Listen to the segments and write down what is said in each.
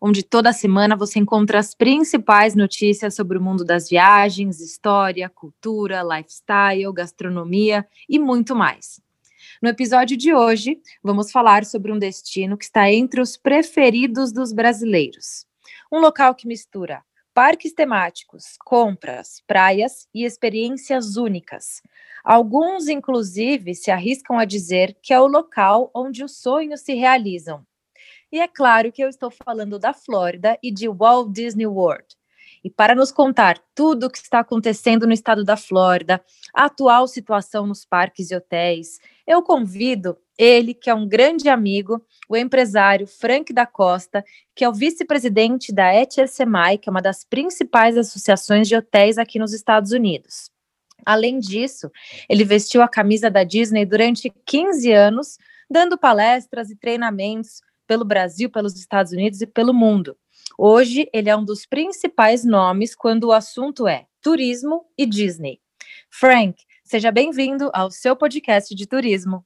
onde toda semana você encontra as principais notícias sobre o mundo das viagens, história, cultura, lifestyle, gastronomia e muito mais. No episódio de hoje, vamos falar sobre um destino que está entre os preferidos dos brasileiros. Um local que mistura parques temáticos, compras, praias e experiências únicas. Alguns, inclusive, se arriscam a dizer que é o local onde os sonhos se realizam. E é claro que eu estou falando da Flórida e de Walt Disney World. E para nos contar tudo o que está acontecendo no estado da Flórida, a atual situação nos parques e hotéis, eu convido ele, que é um grande amigo, o empresário Frank da Costa, que é o vice-presidente da Semai, que é uma das principais associações de hotéis aqui nos Estados Unidos. Além disso, ele vestiu a camisa da Disney durante 15 anos, dando palestras e treinamentos pelo Brasil, pelos Estados Unidos e pelo mundo. Hoje, ele é um dos principais nomes quando o assunto é turismo e Disney. Frank, seja bem-vindo ao seu podcast de turismo.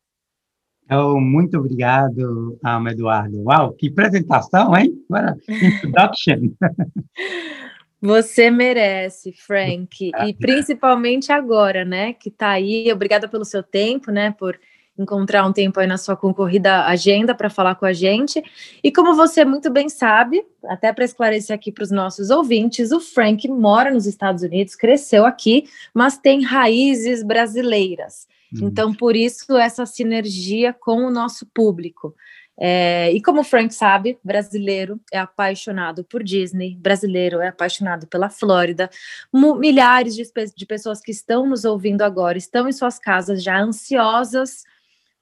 Oh, muito obrigado, um, Eduardo. Uau, que apresentação, hein? Agora, introduction. Você merece, Frank, e principalmente agora, né, que está aí. Obrigada pelo seu tempo, né, por encontrar um tempo aí na sua concorrida agenda para falar com a gente. E como você muito bem sabe, até para esclarecer aqui para os nossos ouvintes, o Frank mora nos Estados Unidos, cresceu aqui, mas tem raízes brasileiras. Hum. Então, por isso, essa sinergia com o nosso público. É, e como o Frank sabe, brasileiro é apaixonado por Disney, brasileiro é apaixonado pela Flórida. Milhares de, de pessoas que estão nos ouvindo agora estão em suas casas já ansiosas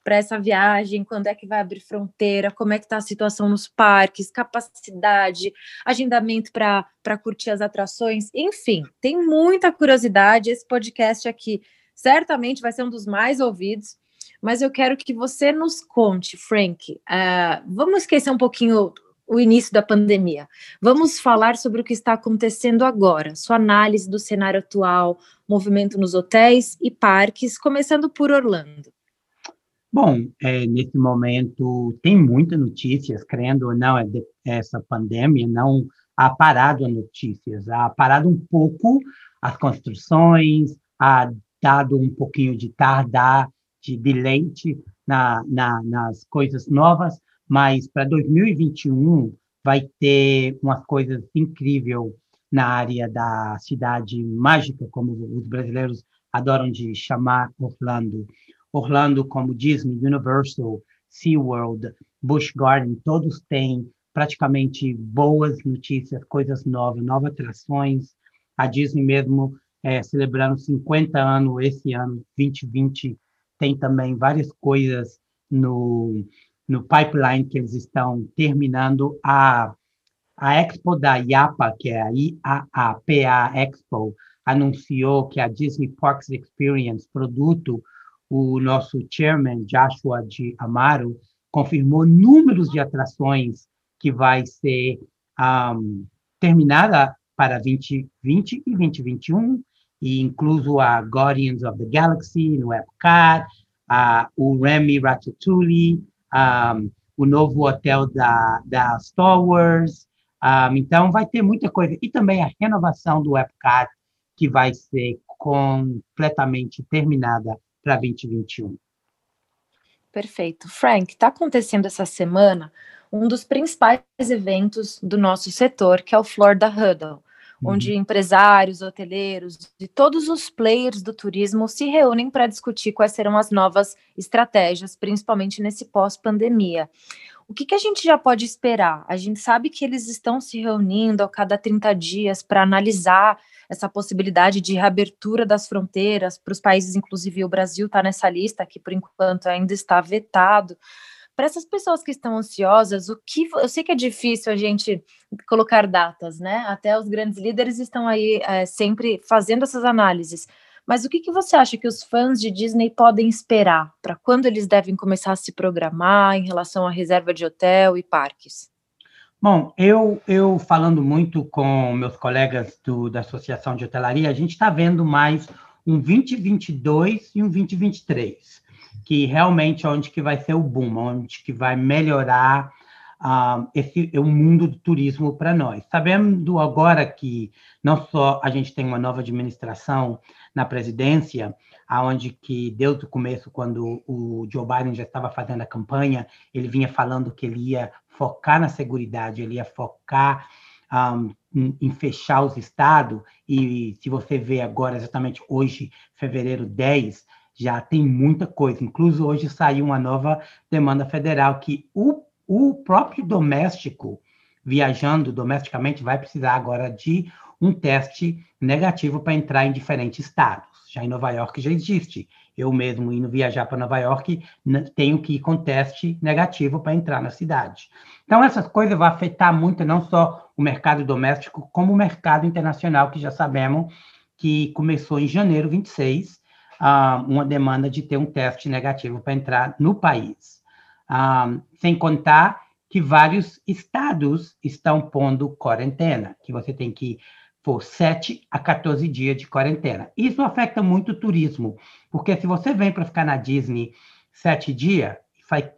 para essa viagem, quando é que vai abrir fronteira, como é que está a situação nos parques, capacidade, agendamento para curtir as atrações, enfim, tem muita curiosidade. Esse podcast aqui certamente vai ser um dos mais ouvidos, mas eu quero que você nos conte, Frank. Uh, vamos esquecer um pouquinho o início da pandemia. Vamos falar sobre o que está acontecendo agora, sua análise do cenário atual, movimento nos hotéis e parques, começando por Orlando. Bom, é, nesse momento tem muitas notícias, crendo ou não, é de, essa pandemia não ha parado as notícias, ha parado um pouco as construções, ha dado um pouquinho de tardar, de deleite na, na, nas coisas novas, mas para 2021 vai ter umas coisas incríveis na área da cidade mágica, como os brasileiros adoram de chamar Orlando. Orlando, como Disney, Universal, SeaWorld, Busch Garden, todos têm praticamente boas notícias, coisas novas, novas atrações. A Disney mesmo é, celebrando 50 anos esse ano, 2020, tem também várias coisas no, no pipeline que eles estão terminando. A, a Expo da IAPA, que é a IAAPA Expo, anunciou que a Disney Parks Experience, produto o nosso chairman, Joshua de Amaro, confirmou números de atrações que vai ser um, terminada para 2020 e 2021, e incluso a Guardians of the Galaxy no Epcot, a, o Remy Ratatouille, um, o novo hotel da, da Star Wars. Um, então, vai ter muita coisa. E também a renovação do Epcot, que vai ser completamente terminada para 2021. Perfeito. Frank, está acontecendo essa semana um dos principais eventos do nosso setor, que é o Florida Huddle, uhum. onde empresários, hoteleiros e todos os players do turismo se reúnem para discutir quais serão as novas estratégias, principalmente nesse pós-pandemia. O que, que, a gente já pode esperar? A gente sabe que eles estão se reunindo a cada 30 dias para analisar essa possibilidade de reabertura das fronteiras para os países, inclusive o Brasil está nessa lista, que por enquanto ainda está vetado. Para essas pessoas que estão ansiosas, o que eu sei que é difícil a gente colocar datas, né? Até os grandes líderes estão aí é, sempre fazendo essas análises. Mas o que, que você acha que os fãs de Disney podem esperar para quando eles devem começar a se programar em relação à reserva de hotel e parques? Bom, eu, eu falando muito com meus colegas do, da Associação de Hotelaria, a gente está vendo mais um 2022 e um 2023, que realmente é onde que vai ser o boom, onde que vai melhorar uh, esse o mundo do turismo para nós. Sabendo agora que não só a gente tem uma nova administração na presidência, aonde que desde o começo, quando o Joe Biden já estava fazendo a campanha, ele vinha falando que ele ia focar na segurança, ele ia focar um, em, em, fechar os estados, e se você vê agora, exatamente hoje, fevereiro 10, já tem muita coisa. Inclusive, hoje saiu uma nova demanda federal que o, o próprio doméstico, viajando domesticamente, vai precisar agora de um teste negativo para entrar em diferentes estados. Já em Nova York já existe. Eu mesmo indo viajar para Nova York, tenho que ir com teste negativo para entrar na cidade. Então, essas coisas vão afetar muito não só o mercado doméstico, como o mercado internacional, que já sabemos que começou em janeiro 26, uh, uma demanda de ter um teste negativo para entrar no país. Uh, sem contar que vários estados estão pondo quarentena, que você tem que por 7 a 14 dias de quarentena. Isso afeta muito o turismo, porque se você vem para ficar na Disney sete dias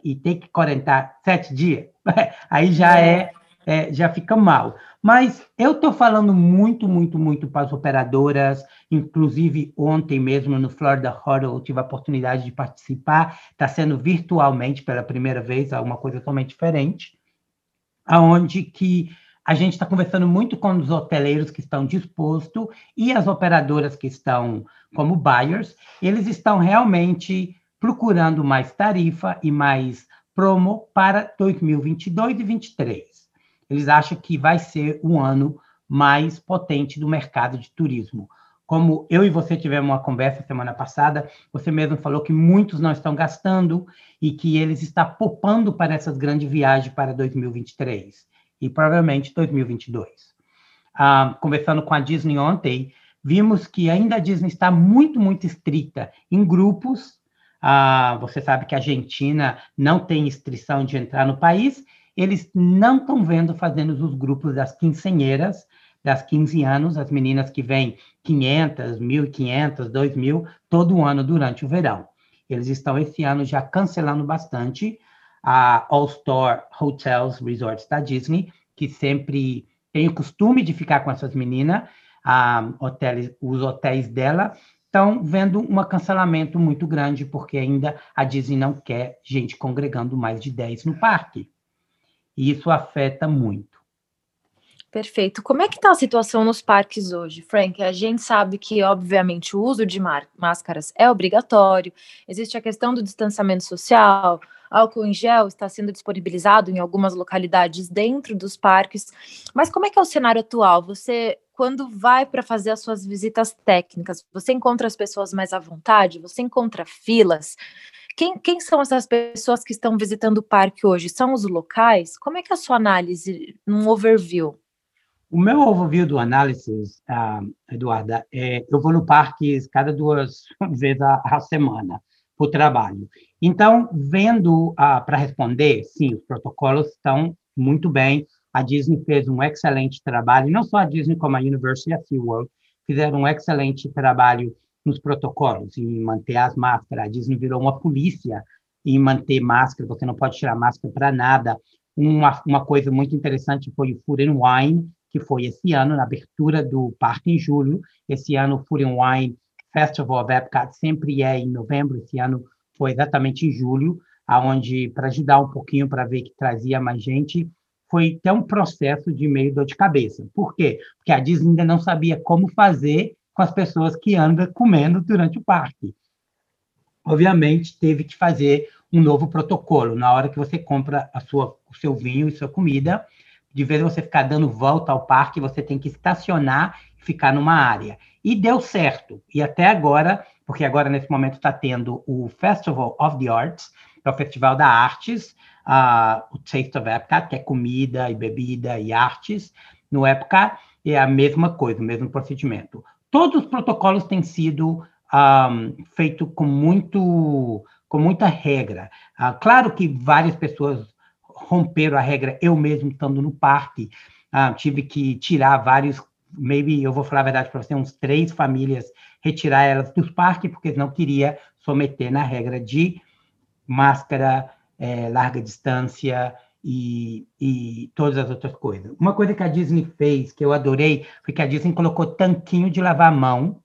e tem que quarentar sete dias, aí já é, é, já fica mal. Mas eu estou falando muito, muito, muito para as operadoras, inclusive ontem mesmo no Florida Huddle eu tive a oportunidade de participar, está sendo virtualmente pela primeira vez, alguma coisa totalmente diferente, aonde que a gente está conversando muito com os hoteleiros que estão dispostos e as operadoras que estão como buyers. Eles estão realmente procurando mais tarifa e mais promo para 2022 e 2023. Eles acham que vai ser o ano mais potente do mercado de turismo. Como eu e você tivemos uma conversa semana passada, você mesmo falou que muitos não estão gastando e que eles estão poupando para essas grandes viagens para 2023 e provavelmente 2022. Ah, conversando com a Disney ontem, vimos que ainda a Disney está muito, muito estrita em grupos. Ah, você sabe que a Argentina não tem restrição de entrar no país. Eles não estão vendo fazendo os grupos das quincenheiras, das 15 anos, as meninas que vêm 500, 1.500, 2.000, todo ano durante o verão. Eles estão esse ano já cancelando bastante a All Star Hotels Resorts da Disney, que sempre tem o costume de ficar com essas meninas, os hotéis dela estão vendo um cancelamento muito grande, porque ainda a Disney não quer gente congregando mais de 10 no parque. E isso afeta muito. Perfeito. Como é que está a situação nos parques hoje, Frank? A gente sabe que, obviamente, o uso de máscaras é obrigatório, existe a questão do distanciamento social, álcool em gel está sendo disponibilizado em algumas localidades dentro dos parques. Mas como é que é o cenário atual? Você, quando vai para fazer as suas visitas técnicas, você encontra as pessoas mais à vontade? Você encontra filas? Quem, quem, são essas pessoas que estão visitando o parque hoje? São os locais? Como é que é a sua análise num overview? O meu overview do análise, uh, Eduarda, é eu vou no parque cada duas vezes a, a semana o trabalho. Então, vendo uh, para responder, sim, os protocolos estão muito bem. A Disney fez um excelente trabalho, não só a Disney como a University of SeaWorld fizeram um excelente trabalho nos protocolos, em manter as máscaras. A Disney virou uma polícia em manter máscara, você não pode tirar máscara para nada. Uma, uma coisa muito interessante foi o Food and Wine, que foi esse ano, na abertura do parque em julho. Esse ano, o Food and Wine Festival of Epcot sempre é em novembro, esse ano foi exatamente em julho, aonde para ajudar um pouquinho para ver que trazia mais gente, foi até um processo de meio dor de cabeça. Por quê? Porque a Disney ainda não sabia como fazer com as pessoas que andam comendo durante o parque. Obviamente, teve que fazer um novo protocolo. Na hora que você compra a sua, o seu vinho e sua comida, de vez você ficar dando volta ao parque, você tem que estacionar e ficar numa área. E deu certo. E até agora, porque agora nesse momento está tendo o Festival of the Arts, é o Festival da Artes, uh, o Taste of Epcot, que é comida e bebida e artes. No Epcot é a mesma coisa, o mesmo procedimento. Todos os protocolos têm sido um, feitos com muito com muita regra. Uh, claro que várias pessoas romperam a regra, eu mesmo estando no parque, uh, tive que tirar vários, maybe, eu vou falar a verdade para você, uns três famílias, retirar elas dos parques, porque não queria someter na regra de máscara, é, larga distância e, e todas as outras coisas. Uma coisa que a Disney fez, que eu adorei, foi que a Disney colocou tanquinho de lavar mão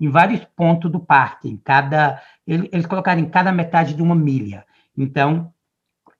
em vários pontos do parque, em cada, eles colocaram em cada metade de uma milha. Então,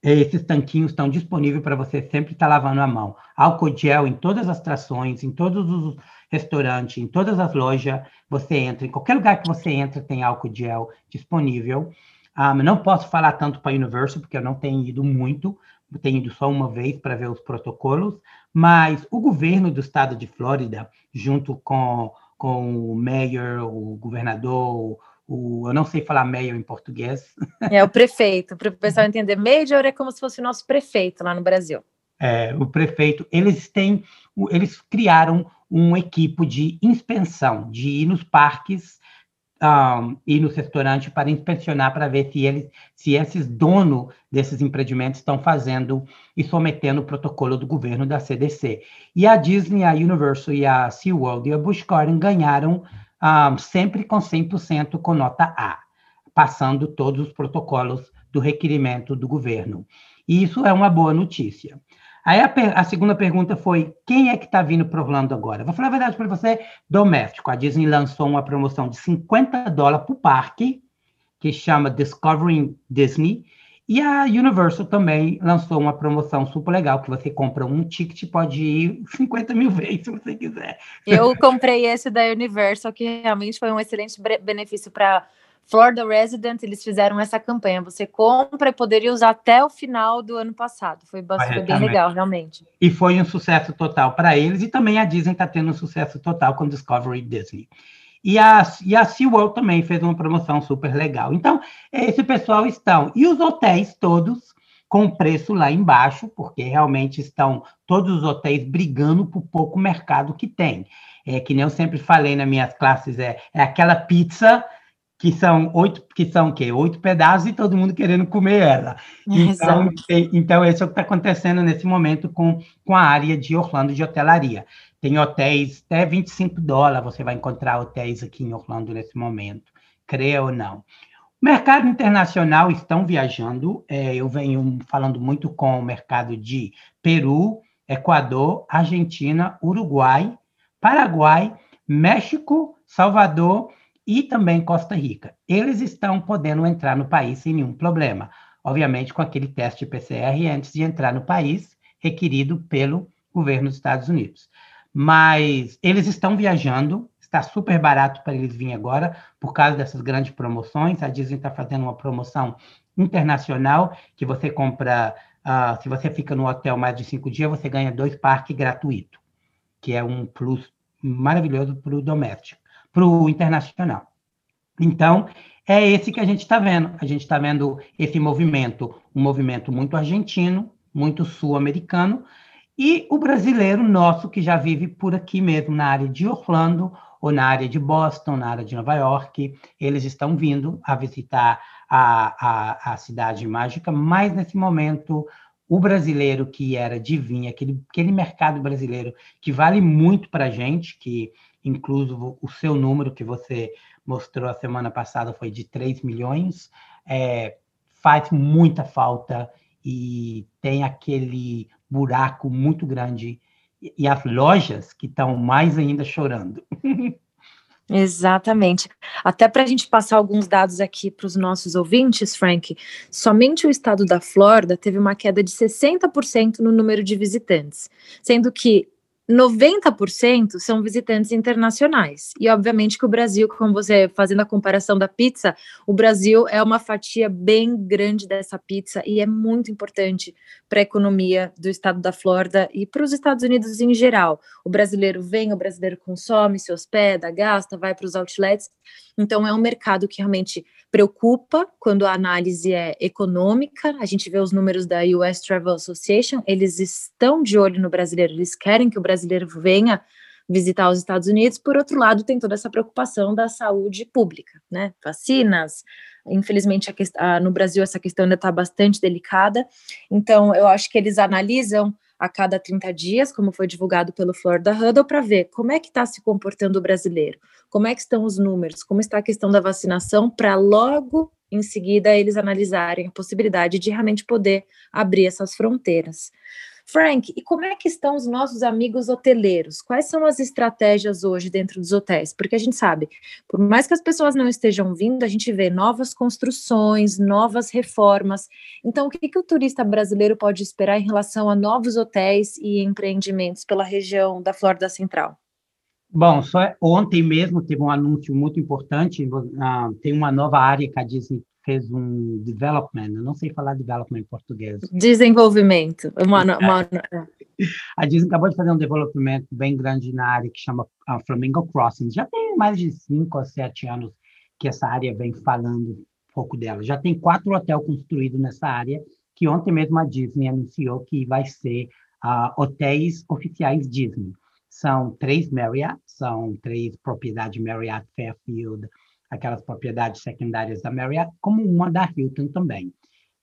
esses tanquinhos estão disponíveis para você sempre estar tá lavando a mão. Álcool gel em todas as trações, em todos os restaurantes, em todas as lojas, você entra, em qualquer lugar que você entra tem álcool gel disponível. Um, ah, não posso falar tanto para a Universal, porque eu não tenho ido muito, tenho ido só uma vez para ver os protocolos, mas o governo do estado de Flórida, junto com, com o mayor, o governador, o, eu não sei falar mayor em português. É o prefeito, para o pessoal entender. Major é como se fosse o nosso prefeito lá no Brasil. É, o prefeito, eles têm, eles criaram uma equipe de inspeção, de ir nos parques um, ir nos restaurantes para inspecionar para ver se eles, se esses donos desses empreendimentos estão fazendo e sometendo o protocolo do governo da CDC. E a Disney, a Universal e a SeaWorld e a Busch Gardens ganharam um, sempre com 100% com nota A, passando todos os protocolos do requerimento do governo. E isso é uma boa notícia. Aí a, a, segunda pergunta foi: quem é que está vindo para Orlando agora? Vou falar a verdade para você: doméstico. A Disney lançou uma promoção de 50 dólares para o parque, que chama Discovering Disney. E a Universal também lançou uma promoção super legal, que você compra um ticket pode ir 50 mil vezes, se você quiser. Eu comprei esse da Universal, que realmente foi um excelente benefício para Florida Resident, eles fizeram essa campanha. Você compra e poderia usar até o final do ano passado. Foi, foi bem legal, realmente. E foi um sucesso total para eles. E também a Disney está tendo um sucesso total com Discovery Disney. E a, e a SeaWorld também fez uma promoção super legal. Então, esse pessoal estão. E os hotéis todos com preço lá embaixo, porque realmente estão todos os hotéis brigando por pouco mercado que tem. É que nem eu sempre falei nas minhas classes, é, é aquela pizza que são oito, que são o quê? Oito pedaços e todo mundo querendo comer ela. Então, tem, então esse é o que está acontecendo nesse momento com, com a área de Orlando de hotelaria. Tem hotéis até 25 dólares, você vai encontrar hotéis aqui em Orlando nesse momento, creia ou não. O mercado internacional estão viajando, é, eu venho falando muito com o mercado de Peru, Equador, Argentina, Uruguai, Paraguai, México, Salvador e também Costa Rica. Eles estão podendo entrar no país sem nenhum problema, obviamente com aquele teste PCR antes de entrar no país, requerido pelo governo dos Estados Unidos. Mas eles estão viajando, está super barato para eles virem agora, por causa dessas grandes promoções. A Disney está fazendo uma promoção internacional que você compra, uh, se você fica no hotel mais de cinco dias, você ganha dois parques gratuitos, que é um plus maravilhoso para o doméstico para o internacional. Então, é esse que a gente está vendo. A gente está vendo esse movimento, um movimento muito argentino, muito sul-americano, e o brasileiro nosso, que já vive por aqui mesmo, na área de Orlando, ou na área de Boston, na área de Nova York, eles estão vindo a visitar a, a, a cidade mágica, mas nesse momento o brasileiro que era divino, aquele, aquele mercado brasileiro que vale muito para a gente, que incluso o seu número que você mostrou a semana passada foi de 3 milhões, é, faz muita falta e tem aquele buraco muito grande e as lojas que estão mais ainda chorando. Exatamente. Até para a gente passar alguns dados aqui para os nossos ouvintes, Frank, somente o estado da Flórida teve uma queda de 60% no número de visitantes, sendo que 90% são visitantes internacionais. E obviamente que o Brasil, como você fazendo a comparação da pizza, o Brasil é uma fatia bem grande dessa pizza e é muito importante para a economia do estado da Flórida e para os Estados Unidos em geral. O brasileiro vem, o brasileiro consome, se hospeda, gasta, vai para os outlets. Então é um mercado que realmente preocupa quando a análise é econômica. A gente vê os números da US Travel Association, eles estão de olho no brasileiro, eles querem que o brasileiro venha visitar os Estados Unidos. Por outro lado, tem toda essa preocupação da saúde pública, né? Vacinas. Infelizmente, a, a, no Brasil, essa questão ainda está bastante delicada. Então, eu acho que eles analisam a cada 30 dias, como foi divulgado pelo Florida Huddle, para ver como é que está se comportando o brasileiro, como é que estão os números, como está a questão da vacinação, para logo em seguida eles analisarem a possibilidade de realmente poder abrir essas fronteiras. Frank, e como é que estão os nossos amigos hoteleiros? Quais são as estratégias hoje dentro dos hotéis? Porque a gente sabe, por mais que as pessoas não estejam vindo, a gente vê novas construções, novas reformas. Então, o que, que o turista brasileiro pode esperar em relação a novos hotéis e empreendimentos pela região da Flórida Central? Bom, só ontem mesmo teve um anúncio muito importante. Uh, tem uma nova área que a Disney fez um development, eu não sei falar development em português. Desenvolvimento. Uma, uma... É. A Disney acabou de fazer um desenvolvimento bem grande na área que chama uh, Flamingo Crossing. Já tem mais de cinco ou sete anos que essa área vem falando um pouco dela. Já tem quatro hotéis construídos nessa área, que ontem mesmo a Disney anunciou que vai ser uh, hotéis oficiais Disney. São três Marriott, são três propriedades Marriott Fairfield, aquelas propriedades secundárias da Marriott, como uma da Hilton também.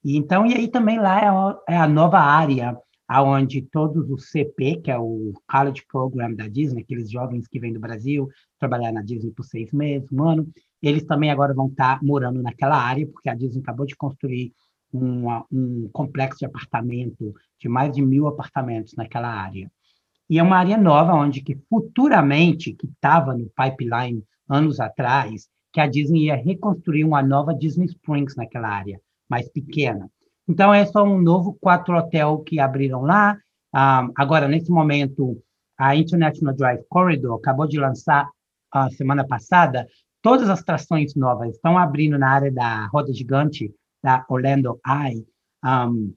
E, então, e aí também lá é, é a nova área aonde todos os CP, que é o College Program da Disney, aqueles jovens que vêm do Brasil trabalhar na Disney por seis meses, um ano, eles também agora vão estar morando naquela área, porque a Disney acabou de construir uma, um complexo de apartamento, de mais de mil apartamentos naquela área. E é uma área nova, onde que futuramente, que estava no pipeline anos atrás, que a Disney ia reconstruir uma nova Disney Springs naquela área, mais pequena. Então, é só um novo quatro hotel que abriram lá. Um, agora, nesse momento, a International Drive Corridor acabou de lançar, a semana passada, todas as atrações novas. Estão abrindo na área da roda gigante da Orlando Eye um,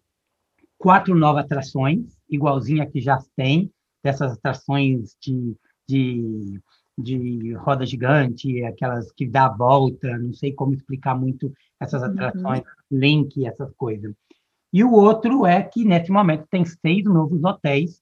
quatro novas atrações, igualzinha que já tem, dessas atrações de, de de roda gigante, aquelas que dá a volta, não sei como explicar muito essas uhum. atrações, uhum. link, essas coisas. E o outro é que, nesse momento, tem seis novos hotéis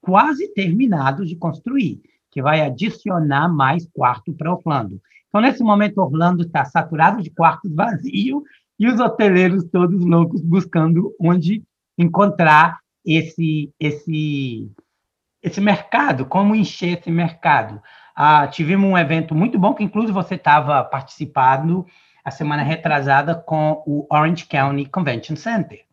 quase terminados de construir, que vai adicionar mais quarto para Orlando. Então, nesse momento, Orlando está saturado de quartos vazios e os hoteleiros todos loucos buscando onde encontrar esse, esse, esse mercado, como encher esse mercado. Ah, tivemos um evento muito bom, que inclusive você estava participando a semana retrasada com o Orange County Convention Center,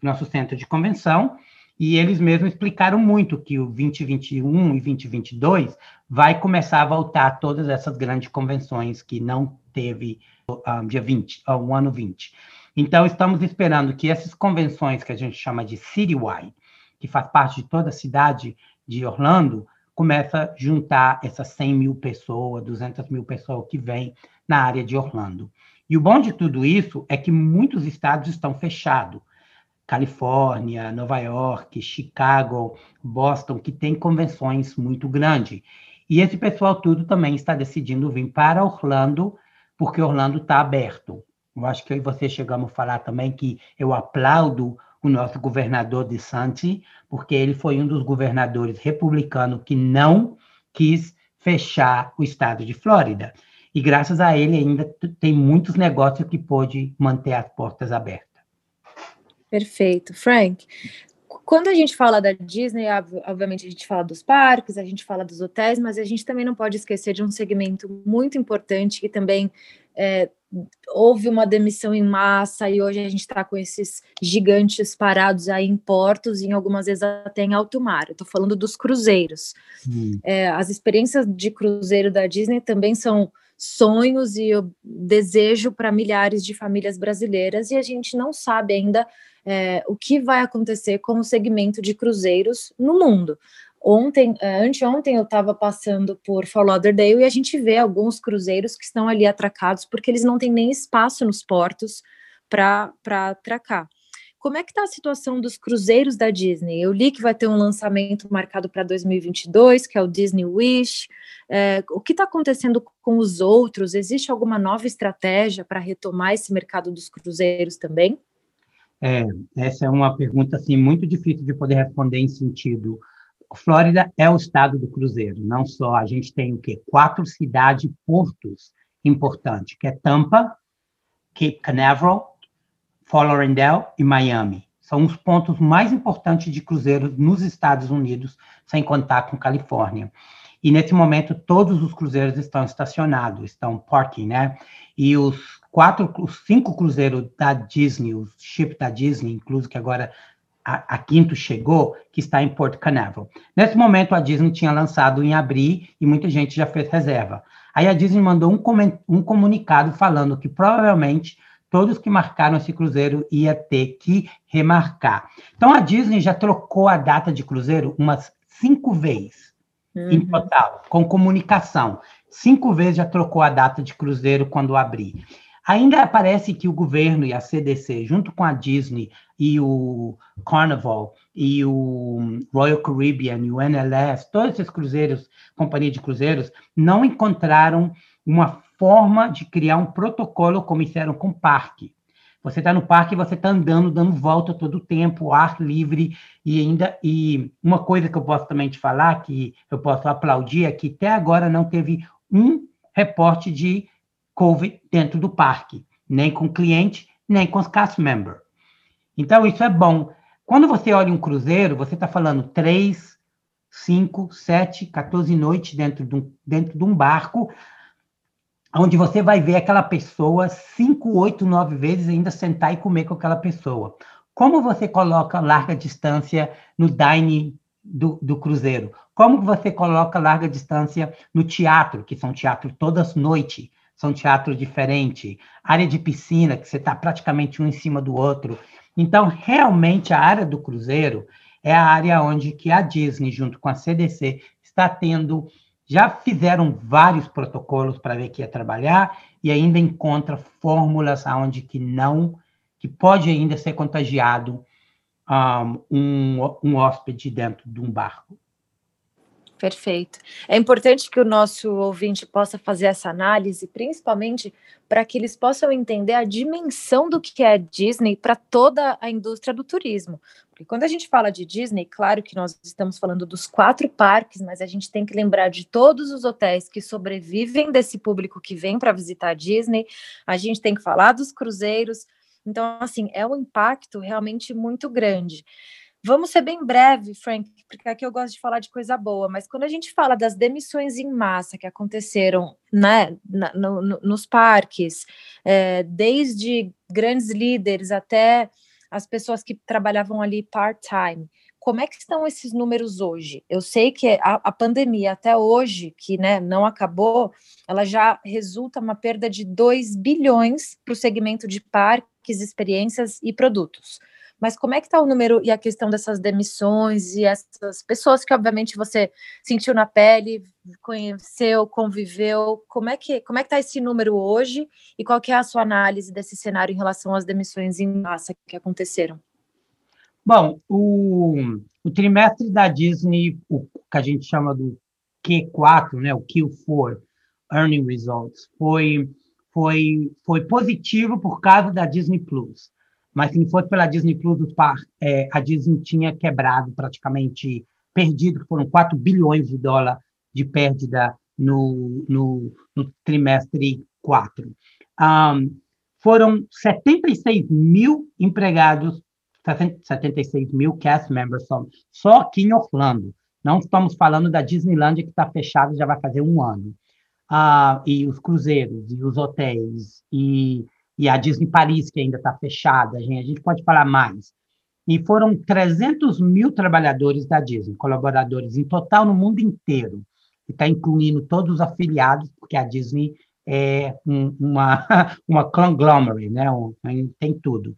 nosso centro de convenção, e eles mesmos explicaram muito que o 2021 e 2022 vai começar a voltar todas essas grandes convenções que não teve um, ah, dia 20, uh, o ano 20. Então, estamos esperando que essas convenções que a gente chama de citywide, que faz parte de toda a cidade de Orlando, começa a juntar essas 100 mil pessoas, 200 mil pessoas que vêm na área de Orlando. E o bom de tudo isso é que muitos estados estão fechados. Califórnia, Nova York, Chicago, Boston, que tem convenções muito grandes. E esse pessoal tudo também está decidindo vir para Orlando, porque Orlando está aberto. Eu acho que eu e você chegamos a falar também que eu aplaudo o nosso governador de Santi, porque ele foi um dos governadores republicanos que não quis fechar o estado de Flórida. E graças a ele ainda tem muitos negócios que pôde manter as portas abertas. Perfeito. Frank, quando a gente fala da Disney, obviamente a gente fala dos parques, a gente fala dos hotéis, mas a gente também não pode esquecer de um segmento muito importante que também é, houve uma demissão em massa e hoje a gente está com esses gigantes parados aí em portos e em algumas vezes até em alto mar. Eu estou falando dos cruzeiros. Hum. É, as experiências de cruzeiro da Disney também são sonhos e desejo para milhares de famílias brasileiras e a gente não sabe ainda é, o que vai acontecer com o segmento de cruzeiros no mundo Ontem, é, anteontem, eu estava passando por Fort Lauderdale e a gente vê alguns cruzeiros que estão ali atracados porque eles não têm nem espaço nos portos para atracar. Como é que está a situação dos cruzeiros da Disney? Eu li que vai ter um lançamento marcado para 2022, que é o Disney Wish. É, o que está acontecendo com os outros? Existe alguma nova estratégia para retomar esse mercado dos cruzeiros também? É, essa é uma pergunta assim muito difícil de poder responder em sentido. Flórida é o estado do cruzeiro, não só a gente tem o quê? Quatro cidades portos importantes, que é Tampa, Cape Canaveral, Fort Lauderdale e Miami. São os pontos mais importantes de cruzeiros nos Estados Unidos, sem contar com Califórnia. E nesse momento todos os cruzeiros estão estacionados, estão parking, né? E os quatro, os cinco cruzeiros da Disney, os chip da Disney, incluso que agora a, a, quinto chegou, que está em Port Canaveral. Nesse momento, a Disney tinha lançado em abril e muita gente já fez reserva. Aí a Disney mandou um, um comunicado falando que provavelmente todos que marcaram esse cruzeiro ia ter que remarcar. Então a Disney já trocou a data de cruzeiro umas cinco vezes uhum. em total, com comunicação. Cinco vezes já trocou a data de cruzeiro quando abrir. Ainda parece que o governo e a CDC, junto com a Disney e o Carnival e o Royal Caribbean e o NLS, todos esses cruzeiros, companhia de cruzeiros, não encontraram uma forma de criar um protocolo como fizeram com o parque. Você está no parque, você está andando, dando volta todo o tempo, ar livre, e ainda. E uma coisa que eu posso também te falar, que eu posso aplaudir, é que até agora não teve um reporte de COVID dentro do parque, nem com cliente, nem com os cast members. Então, isso é bom. Quando você olha um cruzeiro, você está falando três, cinco, sete, 14 noites dentro de um, dentro de um barco, onde você vai ver aquela pessoa cinco, oito, nove vezes ainda sentar e comer com aquela pessoa. Como você coloca larga distância no dining do, do cruzeiro? Como você coloca larga distância no teatro, que são teatro todas noites, são teatro diferente, área de piscina, que você está praticamente um em cima do outro. Então, realmente, a área do cruzeiro é a área onde que a Disney, junto com a CDC, está tendo já fizeram vários protocolos para ver que ia trabalhar e ainda encontra fórmulas aonde que não, que pode ainda ser contagiado um, um hóspede dentro de um barco. Perfeito. É importante que o nosso ouvinte possa fazer essa análise, principalmente para que eles possam entender a dimensão do que é Disney para toda a indústria do turismo. Porque quando a gente fala de Disney, claro que nós estamos falando dos quatro parques, mas a gente tem que lembrar de todos os hotéis que sobrevivem desse público que vem para visitar a Disney. A gente tem que falar dos cruzeiros. Então, assim, é um impacto realmente muito grande. Vamos ser bem breve, Frank, porque aqui eu gosto de falar de coisa boa, mas quando a gente fala das demissões em massa que aconteceram né, na, no, no, nos parques, é, desde grandes líderes até as pessoas que trabalhavam ali part-time, como é que estão esses números hoje? Eu sei que a, a pandemia até hoje, que né, não acabou, ela já resulta uma perda de 2 bilhões para o segmento de parques, experiências e produtos. Mas como é que está o número e a questão dessas demissões e essas pessoas que obviamente você sentiu na pele, conheceu, conviveu? Como é que como é que está esse número hoje e qual que é a sua análise desse cenário em relação às demissões em massa que aconteceram? Bom, o, o trimestre da Disney, o que a gente chama do Q4, né, o Q4, Earning Results, foi, foi, foi positivo por causa da Disney Plus mas se não fosse pela Disney Plus, é, a Disney tinha quebrado praticamente, perdido, foram 4 bilhões de dólares de perda no, no, no trimestre 4. Um, foram 76 mil empregados, 76 mil cast members só, só aqui em Orlando. Não estamos falando da Disneyland que está fechada já vai fazer um ano. Uh, e os cruzeiros, e os hotéis, e e a Disney Paris, que ainda está fechada, gente, a gente pode falar mais. E foram 300 mil trabalhadores da Disney, colaboradores em total no mundo inteiro, que está incluindo todos os afiliados, porque a Disney é um, uma, uma conglomerate, né? Um, tem tudo.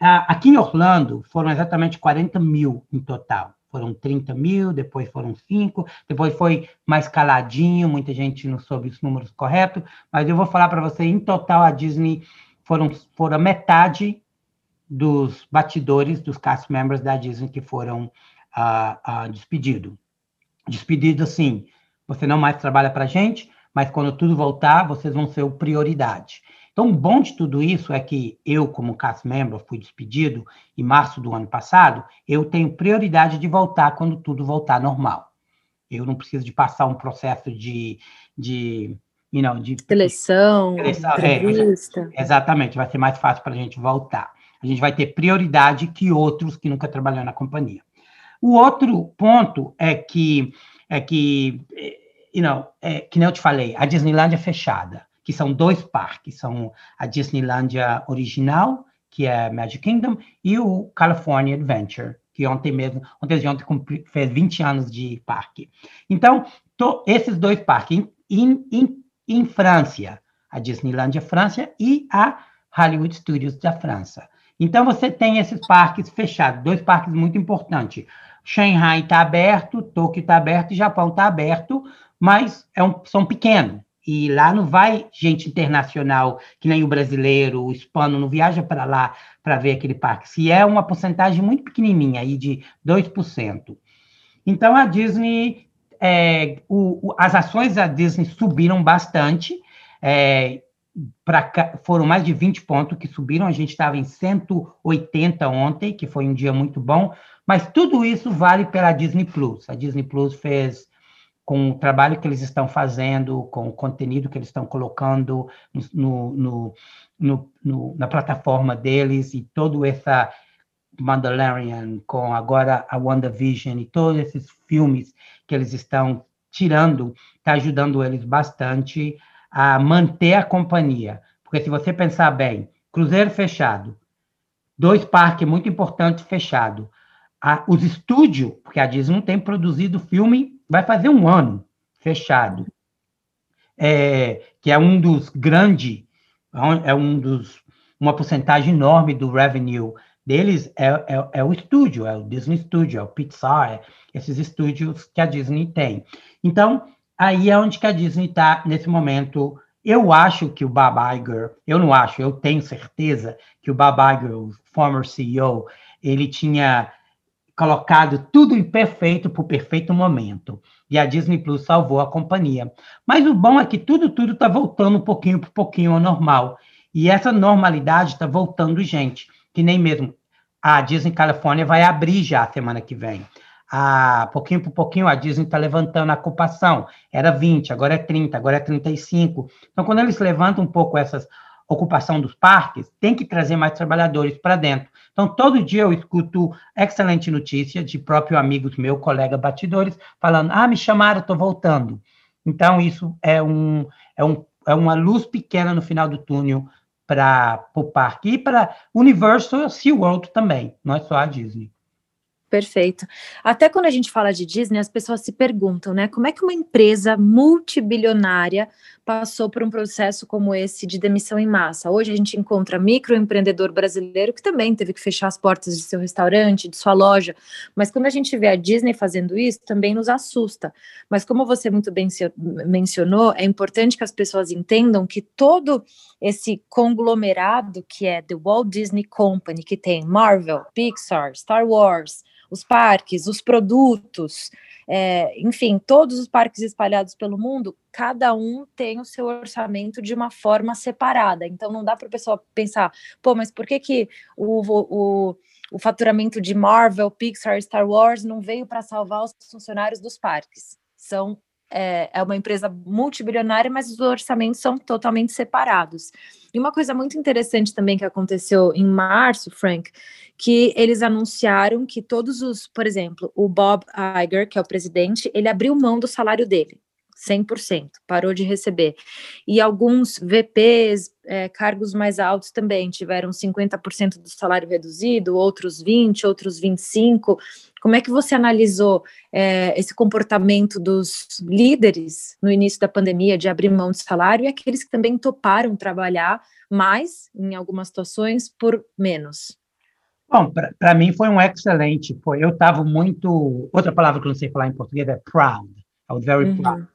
Aqui em Orlando, foram exatamente 40 mil em total. Foram 30 mil, depois foram 5, depois foi mais caladinho, muita gente não soube os números corretos, mas eu vou falar para você, em total, a Disney foram, foram metade dos batidores, dos cast members da Disney que foram uh, uh, despedidos. Despedido, assim, você não mais trabalha para a gente, mas quando tudo voltar, vocês vão ser o prioridade. Então, o bom de tudo isso é que eu, como cast member, fui despedido em março do ano passado, eu tenho prioridade de voltar quando tudo voltar normal. Eu não preciso de passar um processo de, de you know, de seleção, seleção é, entrevista. É, exatamente, vai ser mais fácil para a gente voltar. A gente vai ter prioridade que outros que nunca trabalharam na companhia. O outro ponto é que é que you know, é, que nem eu te falei, a Disneylandia é fechada que são dois parques, são a Disneylandia original, que é Magic Kingdom, e o California Adventure, que ontem mesmo, ontem de ontem fez 20 anos de parque. Então, to, esses dois parques, em França, a Disneylandia França e a Hollywood Studios da França. Então, você tem esses parques fechados, dois parques muito importantes. Shanghai está aberto, Tóquio está aberto e Japão está aberto, mas é um, são pequenos. E lá não vai gente internacional, que nem o brasileiro, o hispano, não viaja para lá para ver aquele parque. Se é uma porcentagem muito pequenininha, aí de 2%. Então, a Disney, é, o, o, as ações da Disney subiram bastante, é, pra, foram mais de 20 pontos que subiram, a gente estava em 180 ontem, que foi um dia muito bom, mas tudo isso vale pela Disney Plus. A Disney Plus fez com o trabalho que eles estão fazendo, com o conteúdo que eles estão colocando no, no, no, no na plataforma deles e todo essa Mandalorian, com agora a WandaVision e todos esses filmes que eles estão tirando, está ajudando eles bastante a manter a companhia. Porque se você pensar bem, Cruzeiro fechado, dois parques muito importantes fechados, os estúdios, porque a Disney não tem produzido filme vai fazer um ano fechado, é, que é um dos grandes, é um dos, uma porcentagem enorme do revenue deles é, é, é, o estúdio, é o Disney Studio, é o Pixar, é esses estúdios que a Disney tem. Então, aí é onde que a Disney está nesse momento. Eu acho que o Bob Iger, eu não acho, eu tenho certeza que o Bob Iger, o former CEO, ele tinha colocado tudo em perfeito para o perfeito momento. E a Disney Plus salvou a companhia. Mas o bom é que tudo, tudo está voltando um pouquinho por pouquinho ao normal. E essa normalidade está voltando gente. Que nem mesmo a Disney Califórnia vai abrir já semana que vem. A, pouquinho por pouquinho a Disney está levantando a ocupação. Era 20, agora é 30, agora é 35. Então, quando eles levantam um pouco essas ocupação dos parques, tem que trazer mais trabalhadores para dentro. Então, todo dia eu escuto excelente notícia de próprio amigos meu, colega batidores, falando: ah, me chamaram, estou voltando. Então, isso é, um, é, um, é uma luz pequena no final do túnel para o parque e para Universal SeaWorld também, não é só a Disney. Perfeito. Até quando a gente fala de Disney, as pessoas se perguntam, né? Como é que uma empresa multibilionária passou por um processo como esse de demissão em massa? Hoje a gente encontra microempreendedor brasileiro que também teve que fechar as portas de seu restaurante, de sua loja. Mas quando a gente vê a Disney fazendo isso, também nos assusta. Mas como você muito bem mencionou, é importante que as pessoas entendam que todo esse conglomerado que é The Walt Disney Company, que tem Marvel, Pixar, Star Wars, os parques, os produtos, é, enfim, todos os parques espalhados pelo mundo, cada um tem o seu orçamento de uma forma separada. Então, não dá para o pessoal pensar, pô, mas por que, que o, o, o faturamento de Marvel, Pixar, Star Wars não veio para salvar os funcionários dos parques? São é, é uma empresa multibilionária, mas os orçamentos são totalmente separados. E uma coisa muito interessante também que aconteceu em março, Frank, que eles anunciaram que todos os, por exemplo, o Bob Iger, que é o presidente, ele abriu mão do salário dele. 100%, parou de receber. E alguns VPs, é, cargos mais altos também tiveram 50% do salário reduzido, outros 20%, outros 25%. Como é que você analisou é, esse comportamento dos líderes no início da pandemia de abrir mão de salário e aqueles que também toparam trabalhar mais, em algumas situações, por menos? Bom, para mim foi um excelente. Foi, eu estava muito. Outra palavra que eu não sei falar em português é proud. I was very uhum. proud.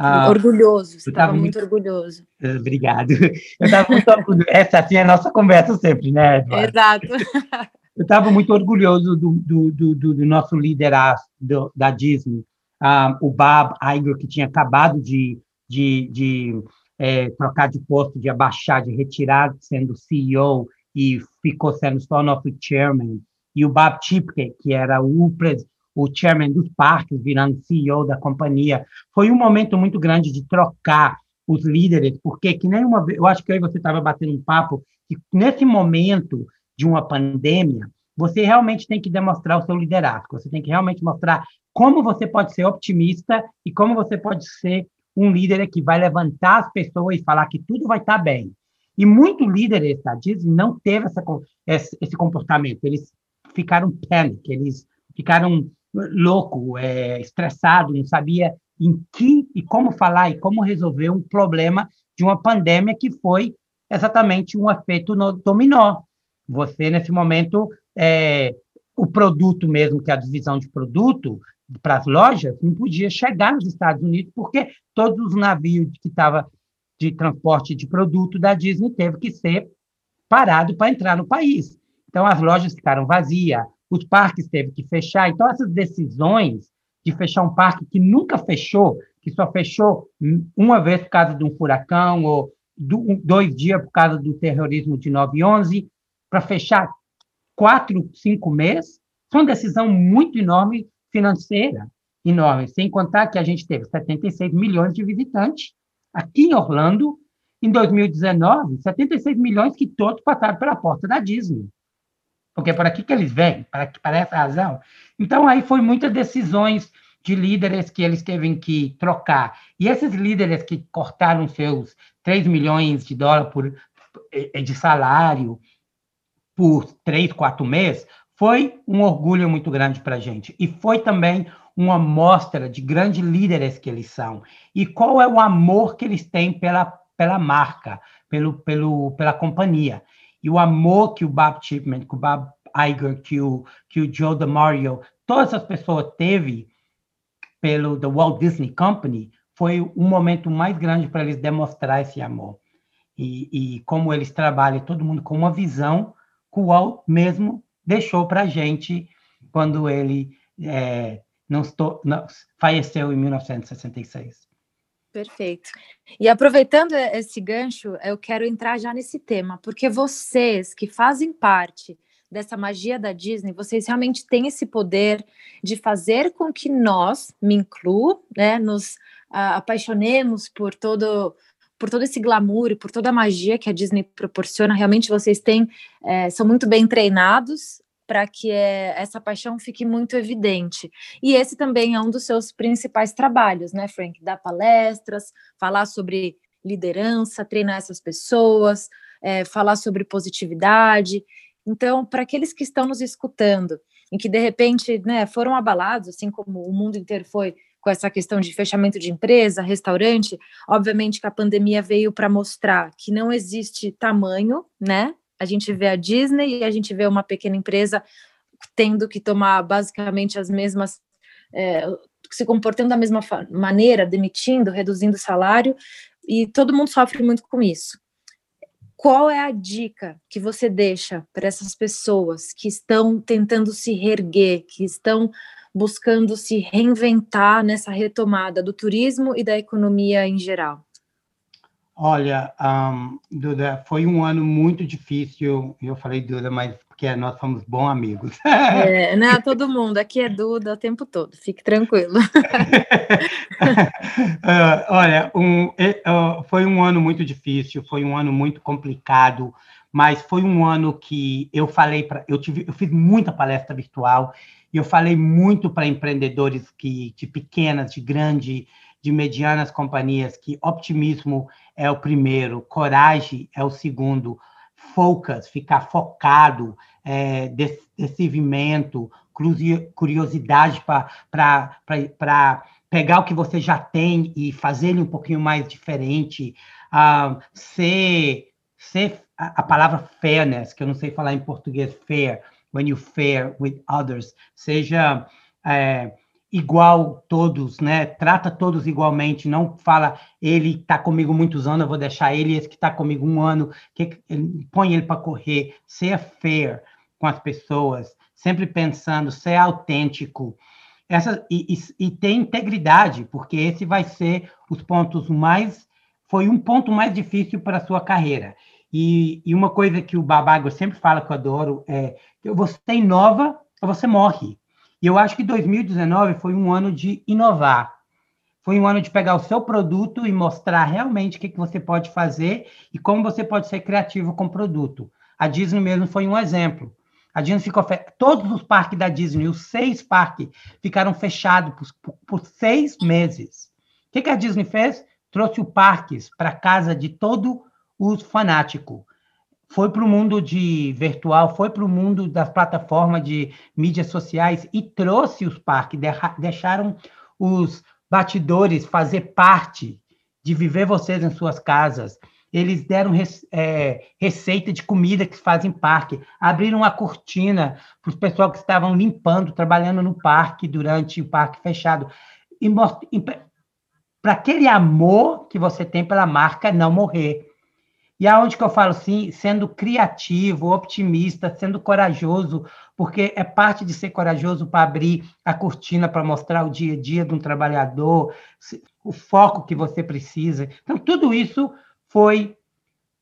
Uh, orgulhoso, você estava muito, muito, orgulhoso. Obrigado. Eu estava muito orgulhoso. Essa assim é a nossa conversa sempre, né? Eduardo? Exato. Eu estava muito orgulhoso do, do, do, do nosso liderazgo da Disney, o Bob Iger, que tinha acabado de, de, de é, trocar de posto, de abaixar, de retirar, sendo CEO e ficou sendo só nosso chairman, e o Bob Chipke, que era o, o chairman dos parques, virando CEO da companhia. Foi um momento muito grande de trocar os líderes, porque que nem uma vez, eu acho que aí você estava batendo um papo, que nesse momento de uma pandemia, você realmente tem que demonstrar o seu liderazgo, você tem que realmente mostrar como você pode ser otimista e como você pode ser um líder que vai levantar as pessoas e falar que tudo vai estar bem. E muito líderes da Disney não teve essa, esse comportamento. Eles ficaram panic, eles ficaram louco, é, estressado, não sabia em que e como falar e como resolver um problema de uma pandemia que foi exatamente um efeito no dominó. Você nesse momento é, o produto mesmo que é a divisão de produto para as lojas não podia chegar nos Estados Unidos porque todos os navios que estavam de transporte de produto da Disney teve que ser parado para entrar no país. Então, as lojas ficaram vazias, os parques teve que fechar. Então, essas decisões de fechar um parque que nunca fechou, que só fechou uma vez por causa de um furacão, ou dois dias por causa do terrorismo de 9 e 11, para fechar quatro, cinco meses, foi uma decisão muito enorme financeira, enorme, sem contar que a gente teve 76 milhões de visitantes aqui em Orlando, em 2019, 76 milhões que todos passaram pela porta da Disney. Porque é por aqui que eles vêm, para, para essa razão. Então, aí foi muitas decisões de líderes que eles teve que trocar. E esses líderes que cortaram seus 3 milhões de dólares por, eh, de salário por três, quatro meses, foi um orgulho muito grande para a gente. E foi também uma mostra de grandes líderes que eles são e qual é o amor que eles têm pela, pela marca, pelo, pelo, pela companhia. E o amor que o Bob Chipman, que o Bob Iger, que o, que o Joe DeMario, todas as pessoas teve pelo The Walt Disney Company, foi um momento mais grande para eles demonstrar esse amor. E, e como eles trabalham, todo mundo com uma visão que o Walt mesmo deixou para a gente quando ele é, não estou, não, faleceu em 1966. Perfeito. E aproveitando esse gancho, eu quero entrar já nesse tema, porque vocês que fazem parte dessa magia da Disney, vocês realmente têm esse poder de fazer com que nós, me incluo, né, nos uh, apaixonemos por todo por todo esse glamour e por toda a magia que a Disney proporciona. Realmente vocês têm, é, são muito bem treinados para que é, essa paixão fique muito evidente. E esse também é um dos seus principais trabalhos, né, Frank? Dar palestras, falar sobre liderança, treinar essas pessoas, é, falar sobre positividade. Então, para aqueles que estão nos escutando, em que de repente né, foram abalados, assim como o mundo inteiro foi com essa questão de fechamento de empresa, restaurante, obviamente que a pandemia veio para mostrar que não existe tamanho, né, a gente vê a Disney e a gente vê uma pequena empresa tendo que tomar basicamente as mesmas. É, se comportando da mesma maneira, demitindo, reduzindo o salário, e todo mundo sofre muito com isso. Qual é a dica que você deixa para essas pessoas que estão tentando se reerguer, que estão buscando se reinventar nessa retomada do turismo e da economia em geral? Olha, um, Duda, foi um ano muito difícil. Eu falei Duda, mas porque nós somos bons amigos. É, não, todo mundo. Aqui é Duda o tempo todo. Fique tranquilo. uh, olha, um, uh, foi um ano muito difícil. Foi um ano muito complicado. Mas foi um ano que eu falei para, eu tive, eu fiz muita palestra virtual e eu falei muito para empreendedores que de pequenas, de grande, de medianas companhias que optimismo é o primeiro, coragem é o segundo, focus, ficar focado, é, curiosidade para pegar o que você já tem e fazer ele um pouquinho mais diferente, uh, ser, ser a, a, palavra fairness, que eu não sei falar em português fair, when you fare with others. Seja é, igual todos, né? Trata todos igualmente, não fala ele está comigo muitos anos, eu vou deixar ele, esse que está comigo um ano, que, põe ele para correr. Seja fair com as pessoas, sempre pensando, ser autêntico. Essa, e, e, e ter integridade, porque esse vai ser os pontos mais. Foi um ponto mais difícil para a sua carreira. E, e, uma coisa que o Babago sempre fala que eu adoro é: você inova ou você morre. E eu acho que 2019 foi um ano de inovar. Foi um ano de pegar o seu produto e mostrar realmente o que, que você pode fazer e como você pode ser criativo com o produto. A Disney mesmo foi um exemplo. A Disney ficou todos os parques da Disney, os seis parques, ficaram fechados por, por seis meses. O que, que a Disney fez? Trouxe o parques para casa de todo os fanáticos. Foi para o mundo de virtual, foi para o mundo das plataformas de mídias sociais e trouxe os parques, deixaram os batidores fazer parte de viver vocês em suas casas eles deram é, receita de comida que fazem parque, abriram uma cortina para os pessoal que estavam limpando, trabalhando no parque durante o parque fechado. Para aquele amor que você tem pela marca não morrer. E aonde que eu falo assim, sendo criativo, optimista, sendo corajoso, porque é parte de ser corajoso para abrir a cortina para mostrar o dia a dia de um trabalhador, o foco que você precisa. Então, tudo isso foi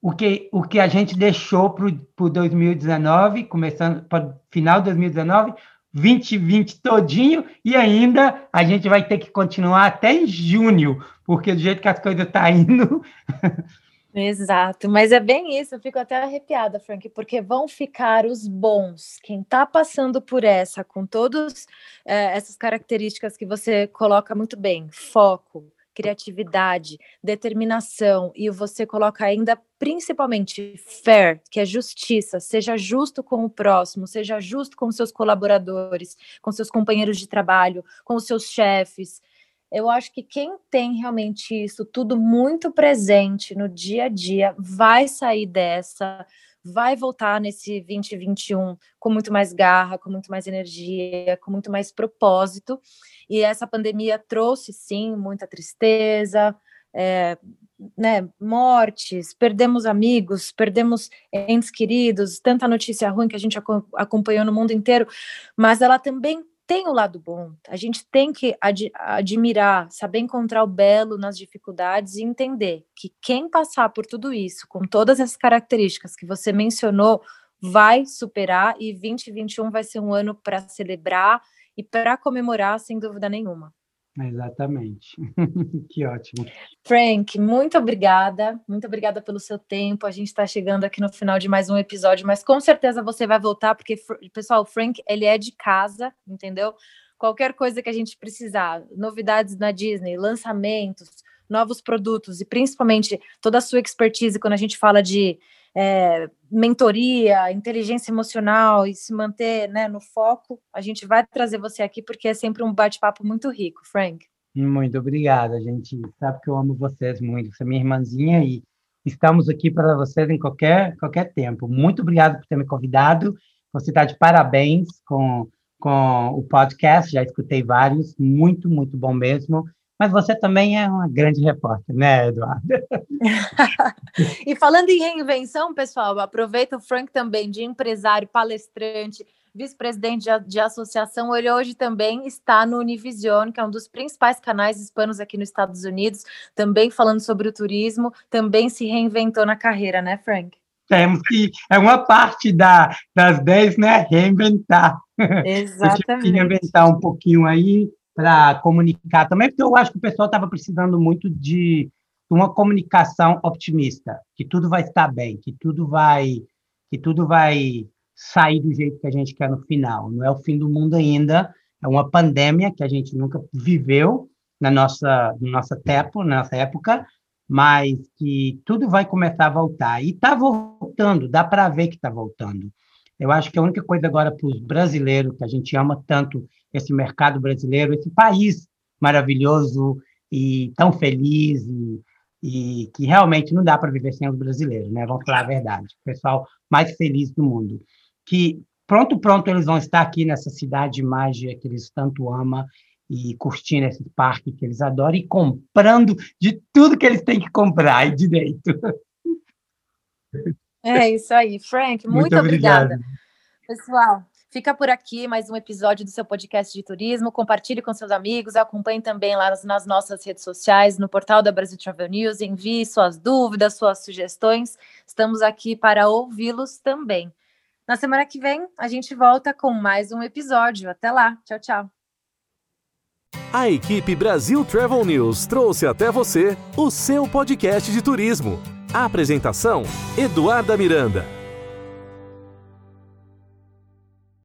o que, o que a gente deixou para o 2019, começando para final de 2019, 2020 todinho, e ainda a gente vai ter que continuar até em junho, porque do jeito que as coisas estão tá indo. Exato, mas é bem isso, eu fico até arrepiada, Frank, porque vão ficar os bons, quem está passando por essa, com todas é, essas características que você coloca muito bem, foco, criatividade, determinação e você coloca ainda principalmente fair, que é justiça, seja justo com o próximo, seja justo com seus colaboradores, com seus companheiros de trabalho, com os seus chefes. Eu acho que quem tem realmente isso tudo muito presente no dia a dia vai sair dessa, vai voltar nesse 2021 com muito mais garra, com muito mais energia, com muito mais propósito. E essa pandemia trouxe, sim, muita tristeza, é, né, mortes, perdemos amigos, perdemos entes queridos, tanta notícia ruim que a gente acompanhou no mundo inteiro, mas ela também tem o lado bom. A gente tem que ad admirar, saber encontrar o belo nas dificuldades e entender que quem passar por tudo isso, com todas essas características que você mencionou, vai superar e 2021 vai ser um ano para celebrar e para comemorar, sem dúvida nenhuma. Exatamente. que ótimo. Frank, muito obrigada. Muito obrigada pelo seu tempo. A gente está chegando aqui no final de mais um episódio, mas com certeza você vai voltar, porque, pessoal, o Frank, ele é de casa, entendeu? Qualquer coisa que a gente precisar, novidades na Disney, lançamentos, novos produtos e principalmente toda a sua expertise quando a gente fala de é, mentoria, inteligência emocional e se manter né, no foco, a gente vai trazer você aqui porque é sempre um bate-papo muito rico, Frank. Muito obrigada, gente. Sabe que eu amo vocês muito. Você é minha irmãzinha e estamos aqui para vocês em qualquer, qualquer tempo. Muito obrigado por ter me convidado. Você está de parabéns com, com o podcast, já escutei vários, muito, muito bom mesmo. Mas você também é uma grande repórter, né, Eduardo? e falando em reinvenção, pessoal, aproveita o Frank também de empresário, palestrante, vice-presidente de, de, associação. Ele hoje também está no Univision, que é um dos principais canais hispanos aqui nos Estados Unidos, também falando sobre o turismo, também se reinventou na carreira, né, Frank? Temos que, é uma parte da, das 10, né? Reinventar. Exatamente. reinventar um pouquinho aí, para comunicar também, porque eu acho que o pessoal estava precisando muito de uma comunicação optimista, que tudo vai estar bem, que tudo vai que tudo vai sair do jeito que a gente quer no final. Não é o fim do mundo ainda, é uma pandemia que a gente nunca viveu na nossa na nossa tempo, na nossa época, mas que tudo vai começar a voltar e está voltando, dá para ver que está voltando. Eu acho que a única coisa agora para os brasileiros que a gente ama tanto esse mercado brasileiro, esse país maravilhoso e tão feliz e, e que realmente não dá para viver sem os brasileiros, né? Vamos falar a verdade. O pessoal mais feliz do mundo. Que pronto, pronto, eles vão estar aqui nessa cidade mágica que eles tanto amam e curtindo esse parque que eles adoram e comprando de tudo que eles têm que comprar e direito. É isso aí, Frank. Muito, muito obrigada. Pessoal, fica por aqui mais um episódio do seu podcast de turismo. Compartilhe com seus amigos, acompanhe também lá nas, nas nossas redes sociais, no portal da Brasil Travel News. Envie suas dúvidas, suas sugestões. Estamos aqui para ouvi-los também. Na semana que vem, a gente volta com mais um episódio. Até lá. Tchau, tchau. A equipe Brasil Travel News trouxe até você o seu podcast de turismo. A apresentação: Eduarda Miranda.